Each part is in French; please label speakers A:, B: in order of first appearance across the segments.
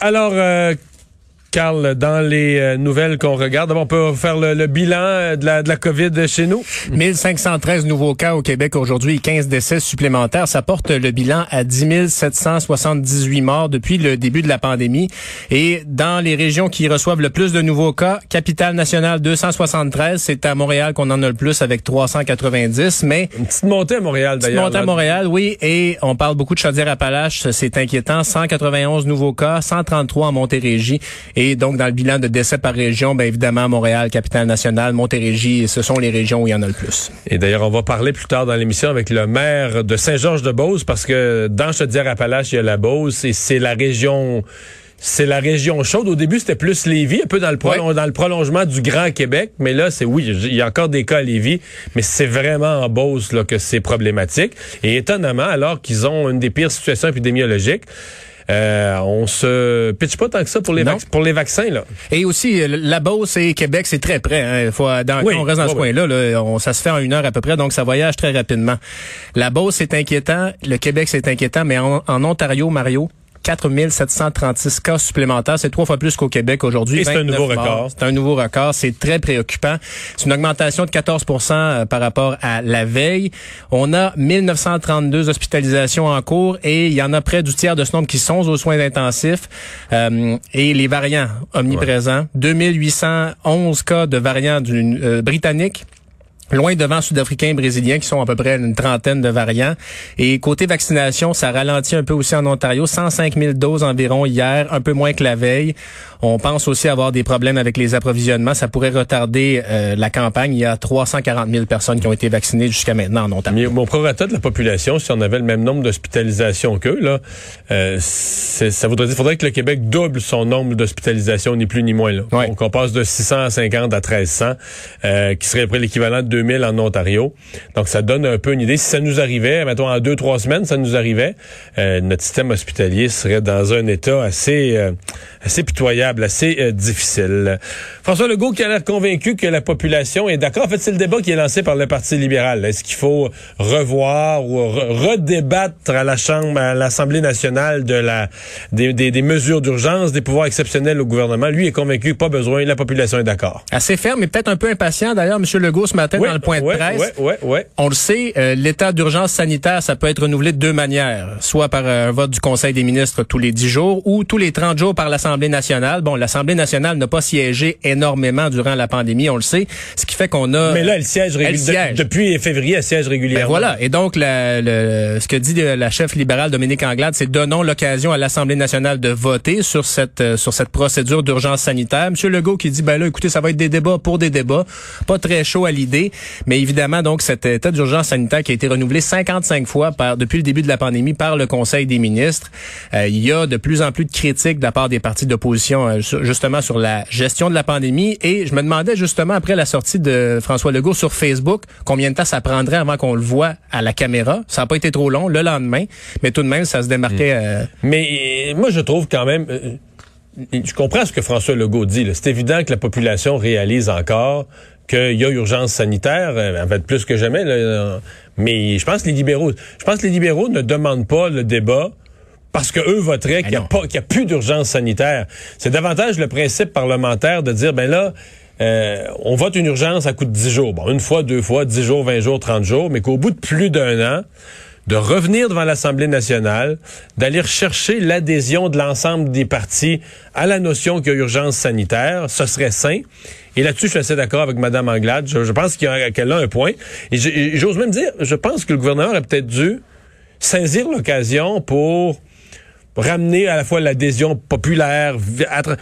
A: Alors, euh, Carl, dans les euh, nouvelles qu'on regarde, on peut faire le, le bilan euh, de la, de la COVID chez nous.
B: 1513 nouveaux cas au Québec aujourd'hui et 15 décès supplémentaires. Ça porte le bilan à 10 778 morts depuis le début de la pandémie. Et dans les régions qui reçoivent le plus de nouveaux cas, capitale nationale 273, c'est à Montréal qu'on en a le plus avec 390. Mais
A: Une petite montée à Montréal,
B: Petite
A: d'ailleurs.
B: montée à. Montréal, oui, et on parle beaucoup de Chaudière-Appalaches, c'est inquiétant. 191 nouveaux cas, 133 en Montérégie, et donc dans le bilan de décès par région, ben évidemment Montréal, capitale nationale, Montérégie, ce sont les régions où il y en a le plus.
A: Et d'ailleurs, on va parler plus tard dans l'émission avec le maire de Saint-Georges-de-Beauce parce que dans Chaudière-Appalaches, il y a la Beauce et c'est la région... C'est la région chaude. Au début, c'était plus Lévis, un peu dans le, dans le prolongement du Grand Québec. Mais là, c'est oui, il y a encore des cas à Lévis, mais c'est vraiment en Beauce là, que c'est problématique. Et étonnamment, alors qu'ils ont une des pires situations épidémiologiques, euh, on se pitche pas tant que ça pour les, pour les vaccins. Là.
B: Et aussi, la Beauce et Québec, c'est très près. Hein. Faut, dans,
A: Oui,
B: on reste dans ce
A: oui,
B: coin-là, là, on- ça se fait en une heure à peu près, donc ça voyage très rapidement. La Beauce, c'est inquiétant. Le Québec, c'est inquiétant. Mais en, en Ontario, Mario, 4736 cas supplémentaires. C'est trois fois plus qu'au Québec aujourd'hui.
A: Et c'est un
B: 29
A: nouveau
B: morts.
A: record.
B: C'est un nouveau record. C'est très préoccupant. C'est une augmentation de 14% euh, par rapport à la veille. On a 1932 hospitalisations en cours et il y en a près du tiers de ce nombre qui sont aux soins intensifs. Euh, et les variants omniprésents. 2811 cas de variants du, euh, britanniques. Loin devant Sud-Africains et Brésiliens qui sont à peu près une trentaine de variants. Et côté vaccination, ça ralentit un peu aussi en Ontario. 105 000 doses environ hier, un peu moins que la veille. On pense aussi avoir des problèmes avec les approvisionnements. Ça pourrait retarder euh, la campagne. Il y a 340 000 personnes qui ont été vaccinées jusqu'à maintenant en Ontario.
A: Mais mon prorata de la population, si on avait le même nombre d'hospitalisations qu'eux, là, euh, ça voudrait dire faudrait que le Québec double son nombre d'hospitalisations, ni plus ni moins. Là.
B: Ouais.
A: Donc, on passe de 650 à 1300, euh, qui serait à peu près l'équivalent de 2000 en Ontario. Donc, ça donne un peu une idée. Si ça nous arrivait, mettons, en deux, trois semaines, ça nous arrivait, euh, notre système hospitalier serait dans un état assez, euh, assez pitoyable, assez euh, difficile. François Legault qui a l'air convaincu que la population est d'accord. En fait, c'est le débat qui est lancé par le Parti libéral. Est-ce qu'il faut revoir ou re- redébattre à la Chambre, à l'Assemblée nationale de la des, des- des mesures d'urgence, des pouvoirs exceptionnels au gouvernement? Lui est convaincu, pas besoin, la population est d'accord.
B: Assez ferme, mais peut-être un peu impatient. D'ailleurs, M. Legault, ce matin, dans le point de presse. On le sait, euh, l'état d'urgence sanitaire, ça peut être renouvelé de deux manières. Soit par euh, un vote du Conseil des ministres tous les dix jours ou tous les 30 jours par l'Assemblée nationale. Bon, l'Assemblée nationale n'a pas siégé énormément durant la pandémie, on le sait, ce qui fait qu'on a...
A: Mais là, elle siège,
B: Elle siège.
A: de- depuis février, elle siège
B: Ben
A: régulièrement.
B: voilà. Et donc, la- le- ce que dit la chef libérale Dominique Anglade, c'est donnons l'occasion à l'Assemblée nationale de voter sur cette euh, sur cette procédure d'urgence sanitaire. Monsieur Legault qui dit, ben là, écoutez, ça va être des débats pour des débats, pas très chaud à l'idée, mais évidemment, donc, cet état d'urgence sanitaire qui a été renouvelé 55 fois par, depuis le début de la pandémie par le Conseil des ministres. Euh, il y a de plus en plus de critiques de la part des partis d'opposition, euh, justement, sur la gestion de la pandémie. Et je me demandais, justement, après la sortie de François Legault sur Facebook, combien de temps ça prendrait avant qu'on le voit à la caméra? Ça n'a pas été trop long, le lendemain, mais tout de même, ça se démarquait... euh,
A: Mais euh, moi, je trouve quand même. je comprends ce que François Legault dit. C'est évident que la population réalise encore qu'il y a urgence sanitaire, euh, en fait plus que jamais. là, euh, mais je pense que les libéraux, je pense que les libéraux ne demandent pas le débat parce que eux voteraient qu'il n'y a
B: non.
A: pas, qu'il y a plus d'urgence sanitaire. C'est davantage le principe parlementaire de dire, ben là. euh, on vote une urgence à coup de 10 jours. Bon, une fois, deux fois, 10 jours, 20 jours, 30 jours, mais qu'au bout de plus d'un an, de revenir devant l'Assemblée nationale, d'aller rechercher l'adhésion de l'ensemble des partis à la notion qu'il y a urgence sanitaire, ce serait sain. Et là-dessus, je suis assez d'accord avec Mme Anglade. Je, pense qu'elle a un point. Et j'ose même dire, je pense que le gouvernement aurait peut-être dû saisir l'occasion pour ramener à la fois l'adhésion populaire,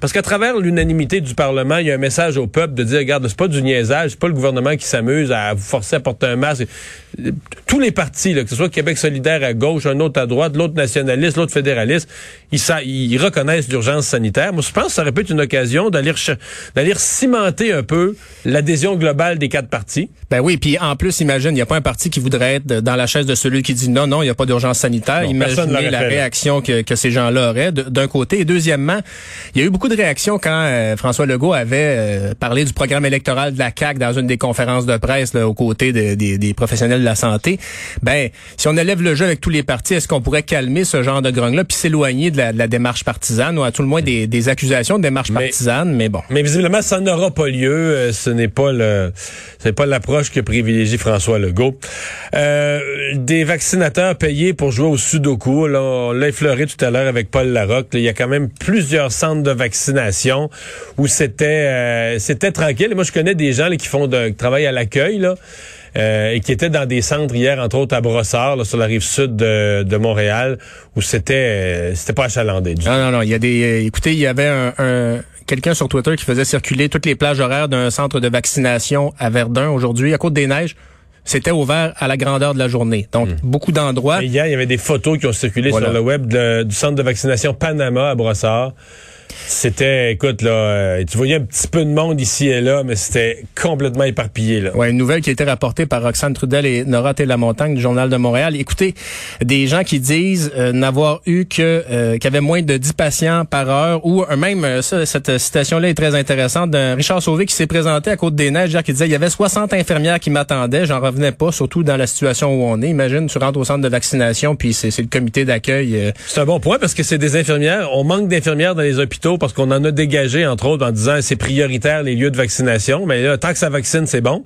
A: parce qu'à travers l'unanimité du Parlement, il y a un message au peuple de dire, regarde, c'est pas du niaisage, c'est pas le gouvernement qui s'amuse à vous forcer à porter un masque. Tous les partis, là, que ce soit Québec solidaire à gauche, un autre à droite, l'autre nationaliste, l'autre fédéraliste, ils, ils reconnaissent l'urgence sanitaire. Moi, je pense que ça aurait pu être une occasion d'aller d'aller cimenter un peu l'adhésion globale des quatre partis.
B: Ben oui, puis en plus, imagine, il n'y a pas un parti qui voudrait être dans la chaise de celui qui dit non, non, il n'y a pas d'urgence sanitaire. Imaginez la réaction que, que ces gens-là auraient d'un côté. Et deuxièmement, il y a eu beaucoup de réactions quand euh, François Legault avait euh, parlé du programme électoral de la CAQ dans une des conférences de presse là, aux côtés de, des professionnels de la santé. Ben, si on élève le jeu avec tous les partis, est-ce qu'on pourrait calmer ce genre de grogne-là puis s'éloigner de la, de la, démarche partisane ou à tout le moins des, des accusations de démarche partisane, mais bon.
A: Mais visiblement, ça n'aura pas lieu. Euh, ce n'est pas le, c'est pas l'approche que privilégie François Legault. Euh, des vaccinateurs payés pour jouer au Sudoku. Là, on l'a effleuré tout à l'heure avec Paul Larocque. il y a quand même plusieurs centres de vaccination où c'était euh, c'était tranquille. Moi, je connais des gens qui font de, qui travaillent à l'accueil là. Euh, et qui étaient dans des centres hier, entre autres à Brossard, là, sur la rive sud de, de Montréal, où c'était euh, c'était pas achalandé. Du
B: non, non, non. Il y a des. écoutez, il y avait un, un quelqu'un sur Twitter qui faisait circuler toutes les plages horaires d'un centre de vaccination à Verdun aujourd'hui, à Côte-des-Neiges c'était ouvert à la grandeur de la journée. Donc, hmm. beaucoup d'endroits.
A: Hier, il y avait des photos qui ont circulé sur le web du centre de vaccination Panama à Brossard. C'était, écoute, là, euh, tu voyais un petit peu de monde ici et là, mais c'était complètement éparpillé. Là.
B: Ouais, une nouvelle qui a été rapportée par Roxane Trudel et Nora Montagne du Journal de Montréal. Écoutez, des gens qui disent euh, n'avoir eu que euh, qu'il y avait moins de 10 patients par heure, ou même, ça, cette citation-là est très intéressante, d'un Richard Sauvé qui s'est présenté à Côte-des-Neiges, qui disait il y avait 60 infirmières qui m'attendaient, j'en revenais pas, surtout dans la situation où on est. Imagine, tu rentres au centre de vaccination, puis c'est le comité d'accueil.
A: C'est un bon point parce que c'est des infirmières. On manque d'infirmières dans les hôpitaux parce qu'on en a dégagé, entre autres, en disant c'est prioritaire les lieux de vaccination. Mais là, tant que ça vaccine, c'est bon.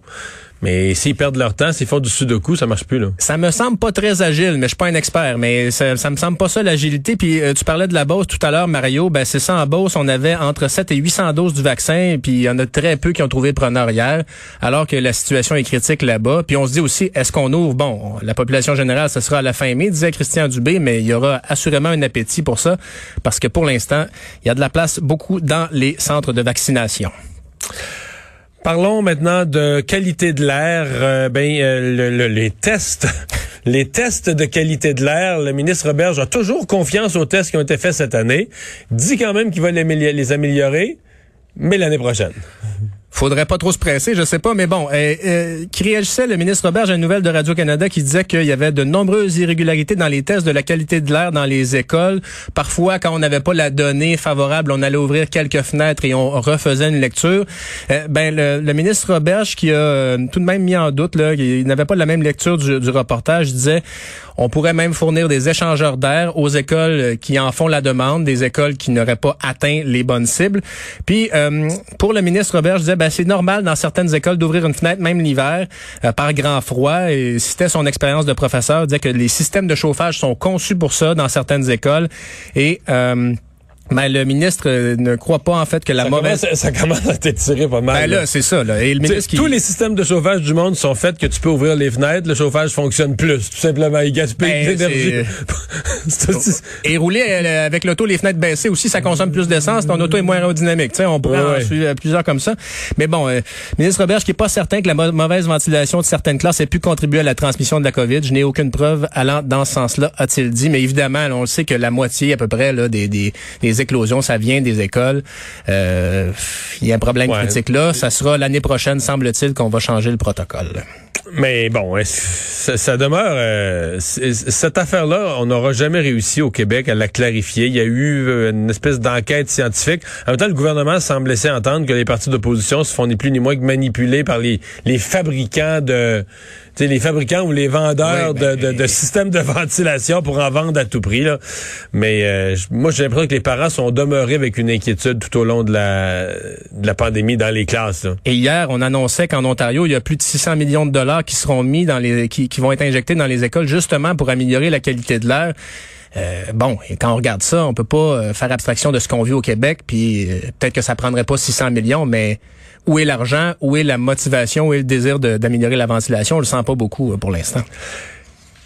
A: Mais s'ils perdent leur temps, s'ils font du sudoku, ça marche plus là.
B: Ça me semble pas très agile, mais je suis pas un expert, mais ça, ça me semble pas ça l'agilité. Puis euh, tu parlais de la Beauce tout à l'heure, Mario. Ben c'est ça en Beauce, on avait entre 7 et 800 doses du vaccin, puis il y en a très peu qui ont trouvé preneur hier, alors que la situation est critique là-bas. Puis on se dit aussi, est-ce qu'on ouvre? Bon, la population générale, ce sera à la fin mai, disait Christian Dubé, mais il y aura assurément un appétit pour ça, parce que pour l'instant, il y a de la place beaucoup dans les centres de vaccination.
A: Parlons maintenant de qualité de l'air. Euh, ben, euh, les tests, les tests de qualité de l'air. Le ministre Roberge a toujours confiance aux tests qui ont été faits cette année. Dit quand même qu'il va les améliorer, mais l'année prochaine
B: faudrait pas trop se presser, je sais pas, mais bon, euh, euh, qui réagissait le ministre Robert, j'ai une nouvelle de Radio-Canada qui disait qu'il y avait de nombreuses irrégularités dans les tests de la qualité de l'air dans les écoles. Parfois, quand on n'avait pas la donnée favorable, on allait ouvrir quelques fenêtres et on refaisait une lecture. Euh, ben, le, ministre Roberge, qui a euh, tout de même mis en doute, là, il n'avait pas la même lecture du reportage, disait on pourrait même fournir des échangeurs d'air aux écoles qui en font la demande, des écoles qui n'auraient pas atteint les bonnes cibles. Puis, pour le ministre Robert, je disais, ben, c'est normal dans certaines écoles d'ouvrir une fenêtre, même l'hiver, euh, par grand froid. Et c'était son expérience de professeur, il disait que les systèmes de chauffage sont conçus pour ça dans certaines écoles. Et euh, mais le ministre euh, ne croit pas en fait que la mauvaise
A: ça commence à t'étirer pas mal.
B: Ben là, c'est ça là.
A: Et le ministre tous les systèmes de chauffage du monde sont faits que tu peux ouvrir les fenêtres, le chauffage fonctionne plus, tout simplement, il gaspille ben, l'énergie.
B: Et rouler euh, avec l'auto les fenêtres baissées aussi, ça consomme plus d'essence, ton auto est moins aérodynamique, tu sais, on pourrait en suivre plusieurs comme ça. Mais bon, euh, ministre Robert, qui est pas certain que la mauvaise ventilation de certaines classes ait pu contribuer à la transmission de la Covid, je n'ai aucune preuve allant dans ce sens-là, a-t-il dit, mais évidemment, on le sait que la moitié à peu près là des des, des éclosions, ça vient des écoles. Euh, il y a un problème critique là. Ça sera l'année prochaine, semble-t-il, qu'on va changer le protocole.
A: Mais bon, ça, demeure euh, cette affaire-là, on n'aura jamais réussi au Québec à la clarifier. Il y a eu euh, une espèce d'enquête scientifique. En même temps, le gouvernement semble laisser entendre que les partis d'opposition se font ni plus ni moins que manipulés par les, les fabricants de les fabricants ou les vendeurs de, ben, de, systèmes de ventilation pour en vendre à tout prix. Là. Mais euh, moi, j'ai l'impression que les parents sont demeurés avec une inquiétude tout au long de la, de la pandémie dans les classes.
B: Et hier, on annonçait qu'en Ontario, il y a plus de 600 millions de dollars qui seront mis dans les, qui, vont être injectés dans les écoles justement pour améliorer la qualité de l'air. Euh, bon, et quand on regarde ça, on peut pas euh, faire abstraction de ce qu'on vit au Québec, puis peut-être que ça prendrait pas 600 millions, mais où est l'argent, où est la motivation, où est le désir d'améliorer la ventilation? On le sent pas beaucoup euh, pour l'instant.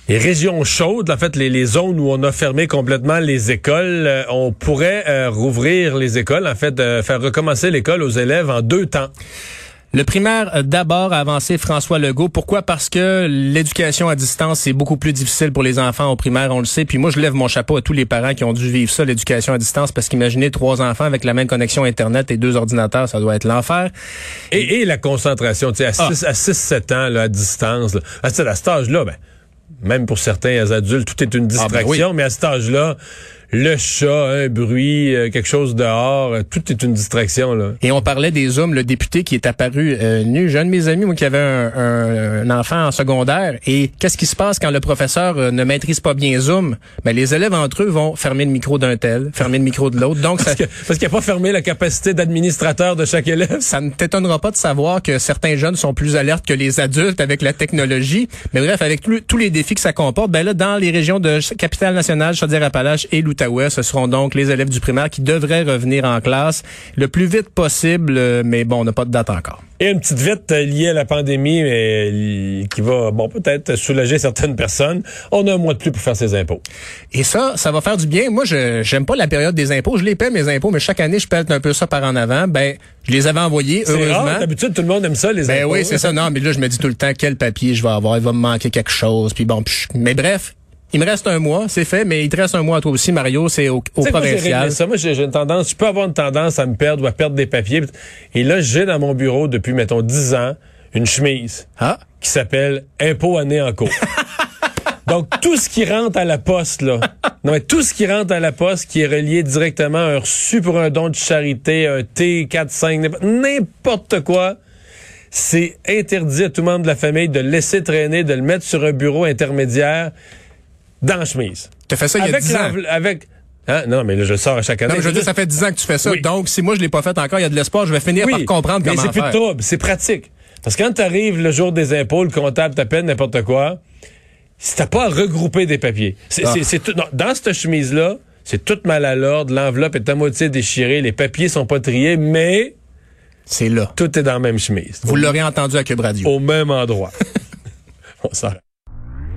A: les régions chaudes, en fait, les, zones où on a fermé complètement les écoles, euh, on pourrait euh, rouvrir les écoles, en fait, euh, faire recommencer l'école aux élèves en deux temps.
B: Le primaire d'abord a avancé François Legault. Pourquoi? Parce que l'éducation à distance, c'est beaucoup plus difficile pour les enfants au primaire, on le sait. Puis moi, je lève mon chapeau à tous les parents qui ont dû vivre ça, l'éducation à distance, parce qu'imaginez trois enfants avec la même connexion Internet et deux ordinateurs, ça doit être l'enfer.
A: Et, et, la concentration, tu sais, à 6-7 ah. ans, là, à distance, là, à, à cet âge-là, ben, même pour certains adultes, tout est une distraction, ah ben mais à cet âge-là, le chat, un bruit, euh, quelque chose dehors, euh, tout est une distraction. Là.
B: Et on parlait des hommes, le député qui est apparu euh, nu. J'ai un de mes amis moi, qui avait un, enfant en secondaire. Et qu'est-ce qui se passe quand le professeur euh, ne maîtrise pas bien Zoom? Ben, les élèves entre eux vont fermer le micro d'un tel, fermer le micro de l'autre. Donc
A: Parce qu'il n'a pas fermé la capacité d'administrateur de chaque élève.
B: Ça ne t'étonnera pas de savoir que certains jeunes sont plus alertes que les adultes avec la technologie. Mais bref, avec tous les défis que ça comporte, ben là, dans les régions de Capitale-Nationale, Chaudière-Appalaches et L'Outaouais, ce seront donc les élèves du primaire qui devraient revenir en classe le plus vite possible, euh, mais bon, on n'a pas de date encore.
A: Et une petite vite euh, liée à la pandémie, mais qui va, bon, peut-être soulager certaines personnes. On a un mois de plus pour faire ses impôts.
B: Et ça, ça va faire du bien. Moi, je j'aime pas la période des impôts. Je les paie mes impôts, mais chaque année, je pète un peu ça par en avant. Ben, je les avais envoyés, heureusement.
A: D'habitude, tout le monde aime ça, les
B: ben
A: impôts.
B: Ben oui, c'est ça. Non, mais là, je me dis tout le temps quel papier je vais avoir? Il va me manquer quelque chose. Puis bon, mais bref, il me reste un mois, c'est fait, mais il te reste un mois à toi aussi, Mario, c'est au, au provincial.
A: ça, moi, j'ai une tendance, je peux avoir une tendance à me perdre ou à perdre des papiers. Et là, j'ai dans mon bureau depuis, mettons, 10 ans, une chemise ah. qui s'appelle Impôt année en cours. Donc, tout ce qui rentre à la poste, là, non, mais tout ce qui rentre à la poste qui est relié directement à un reçu pour un don de charité, un T4, 5, n'importe quoi, c'est interdit à tout membre de la famille de laisser traîner, de le mettre sur un bureau intermédiaire dans la chemise.
B: Tu fait ça il y a 10 ans.
A: Avec, Hein? Non, mais là, je sors à chaque année.
B: Non, je veux dire, ça fait 10 ans que tu fais ça. Donc, si moi, je l'ai pas fait encore, il y a de l'espoir, je vais finir par comprendre comment
A: faire. Mais c'est plus c'est pratique. Parce que quand tu arrives le jour des impôts, le comptable t'appelle n'importe quoi, si t'as pas à regrouper des papiers. C'est, ah. tout, dans cette chemise-là, c'est tout mal à l'ordre, l'enveloppe est à moitié déchirée, les papiers sont pas triés, mais...
B: C'est là.
A: Tout est dans la même chemise.
B: Vous l'aurez entendu à Cube Radio.
A: Au même endroit. On s'arrête.